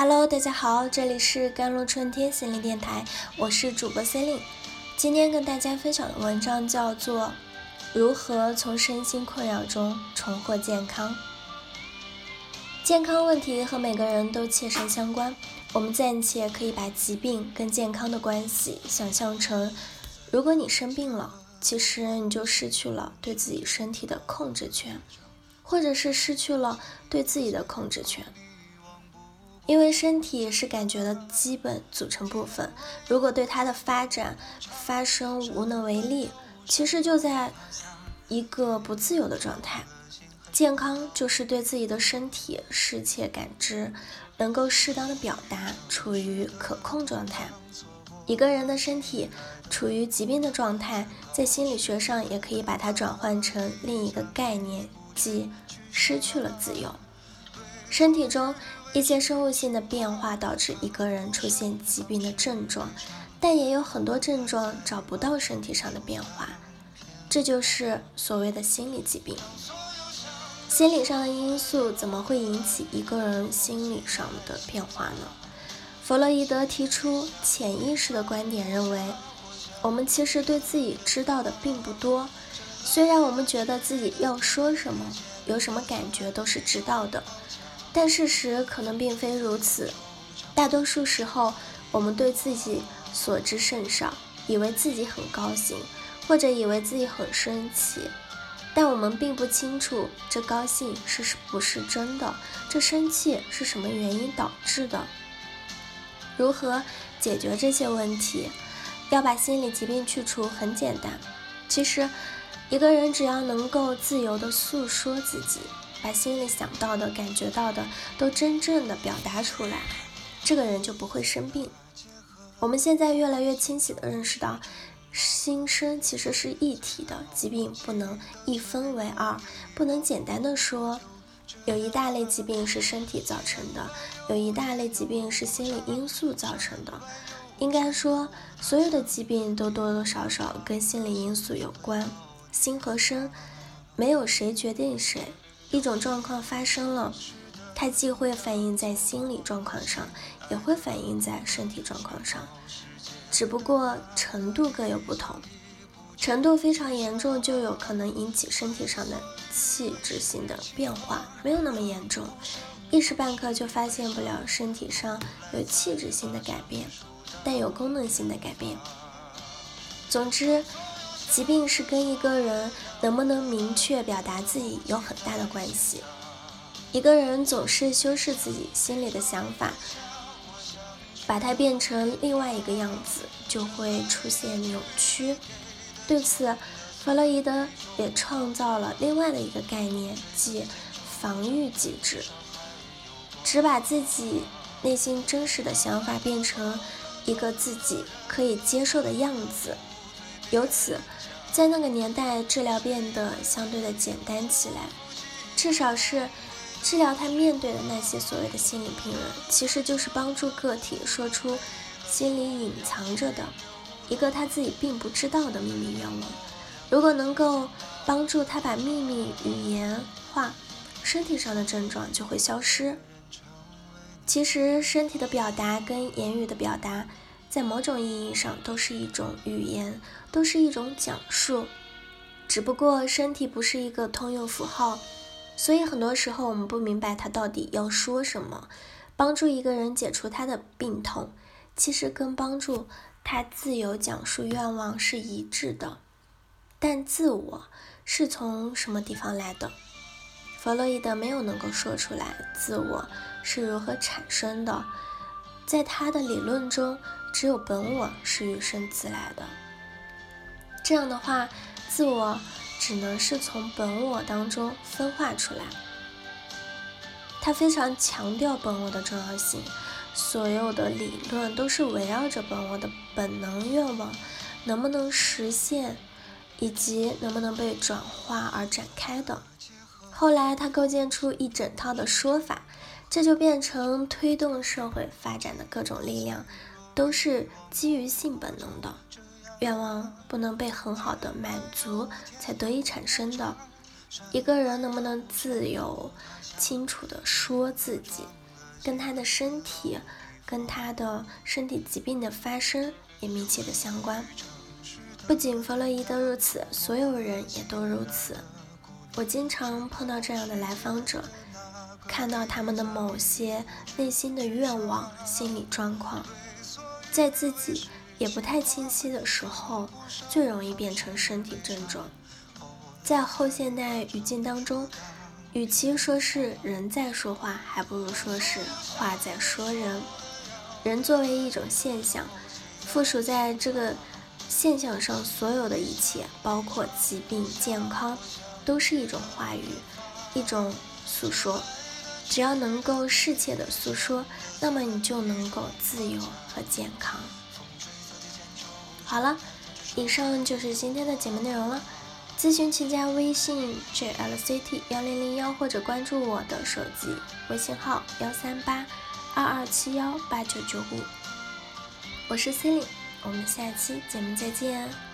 Hello，大家好，这里是甘露春天心灵电台，我是主播 c e l i n e 今天跟大家分享的文章叫做《如何从身心困扰中重获健康》。健康问题和每个人都切身相关，我们暂且可以把疾病跟健康的关系想象成：如果你生病了，其实你就失去了对自己身体的控制权。或者是失去了对自己的控制权，因为身体是感觉的基本组成部分，如果对它的发展发生无能为力，其实就在一个不自由的状态。健康就是对自己的身体适切感知，能够适当的表达，处于可控状态。一个人的身体处于疾病的状态，在心理学上也可以把它转换成另一个概念。即失去了自由，身体中一些生物性的变化导致一个人出现疾病的症状，但也有很多症状找不到身体上的变化，这就是所谓的心理疾病。心理上的因素怎么会引起一个人心理上的变化呢？弗洛伊德提出潜意识的观点，认为我们其实对自己知道的并不多。虽然我们觉得自己要说什么、有什么感觉都是知道的，但事实可能并非如此。大多数时候，我们对自己所知甚少，以为自己很高兴，或者以为自己很生气，但我们并不清楚这高兴是不是真的，这生气是什么原因导致的。如何解决这些问题？要把心理疾病去除很简单，其实。一个人只要能够自由地诉说自己，把心里想到的、感觉到的都真正的表达出来，这个人就不会生病。我们现在越来越清晰地认识到，心身其实是一体的，疾病不能一分为二，不能简单的说，有一大类疾病是身体造成的，有一大类疾病是心理因素造成的。应该说，所有的疾病都多多少少跟心理因素有关。心和身，没有谁决定谁。一种状况发生了，它既会反映在心理状况上，也会反映在身体状况上，只不过程度各有不同。程度非常严重，就有可能引起身体上的器质性的变化；没有那么严重，一时半刻就发现不了身体上有器质性的改变，但有功能性的改变。总之。疾病是跟一个人能不能明确表达自己有很大的关系。一个人总是修饰自己心里的想法，把它变成另外一个样子，就会出现扭曲。对此，弗洛伊德也创造了另外的一个概念，即防御机制，只把自己内心真实的想法变成一个自己可以接受的样子。由此，在那个年代，治疗变得相对的简单起来。至少是治疗他面对的那些所谓的心理病人，其实就是帮助个体说出心里隐藏着的一个他自己并不知道的秘密愿望。如果能够帮助他把秘密语言化，身体上的症状就会消失。其实，身体的表达跟言语的表达。在某种意义上，都是一种语言，都是一种讲述。只不过身体不是一个通用符号，所以很多时候我们不明白他到底要说什么。帮助一个人解除他的病痛，其实跟帮助他自由讲述愿望是一致的。但自我是从什么地方来的？弗洛伊德没有能够说出来，自我是如何产生的。在他的理论中，只有本我是与生俱来的。这样的话，自我只能是从本我当中分化出来。他非常强调本我的重要性，所有的理论都是围绕着本我的本能愿望能不能实现，以及能不能被转化而展开的。后来，他构建出一整套的说法。这就变成推动社会发展的各种力量，都是基于性本能的愿望不能被很好的满足才得以产生的。一个人能不能自由、清楚地说自己，跟他的身体，跟他的身体疾病的发生也密切的相关。不仅弗洛伊德如此，所有人也都如此。我经常碰到这样的来访者，看到他们的某些内心的愿望、心理状况，在自己也不太清晰的时候，最容易变成身体症状。在后现代语境当中，与其说是人在说话，还不如说是话在说人。人作为一种现象，附属在这个现象上所有的一切，包括疾病、健康。都是一种话语，一种诉说。只要能够适切的诉说，那么你就能够自由和健康。好了，以上就是今天的节目内容了。咨询请加微信 jlct 幺零零幺，或者关注我的手机微信号幺三八二二七幺八九九五。我是 c e l i n e 我们下期节目再见。